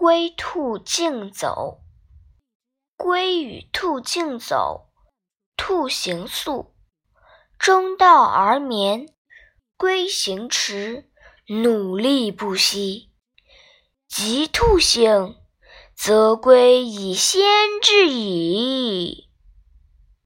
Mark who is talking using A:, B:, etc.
A: 龟兔竞走，龟与兔竞走，兔行速，中道而眠；龟行迟，努力不息。及兔醒，则龟已先至矣。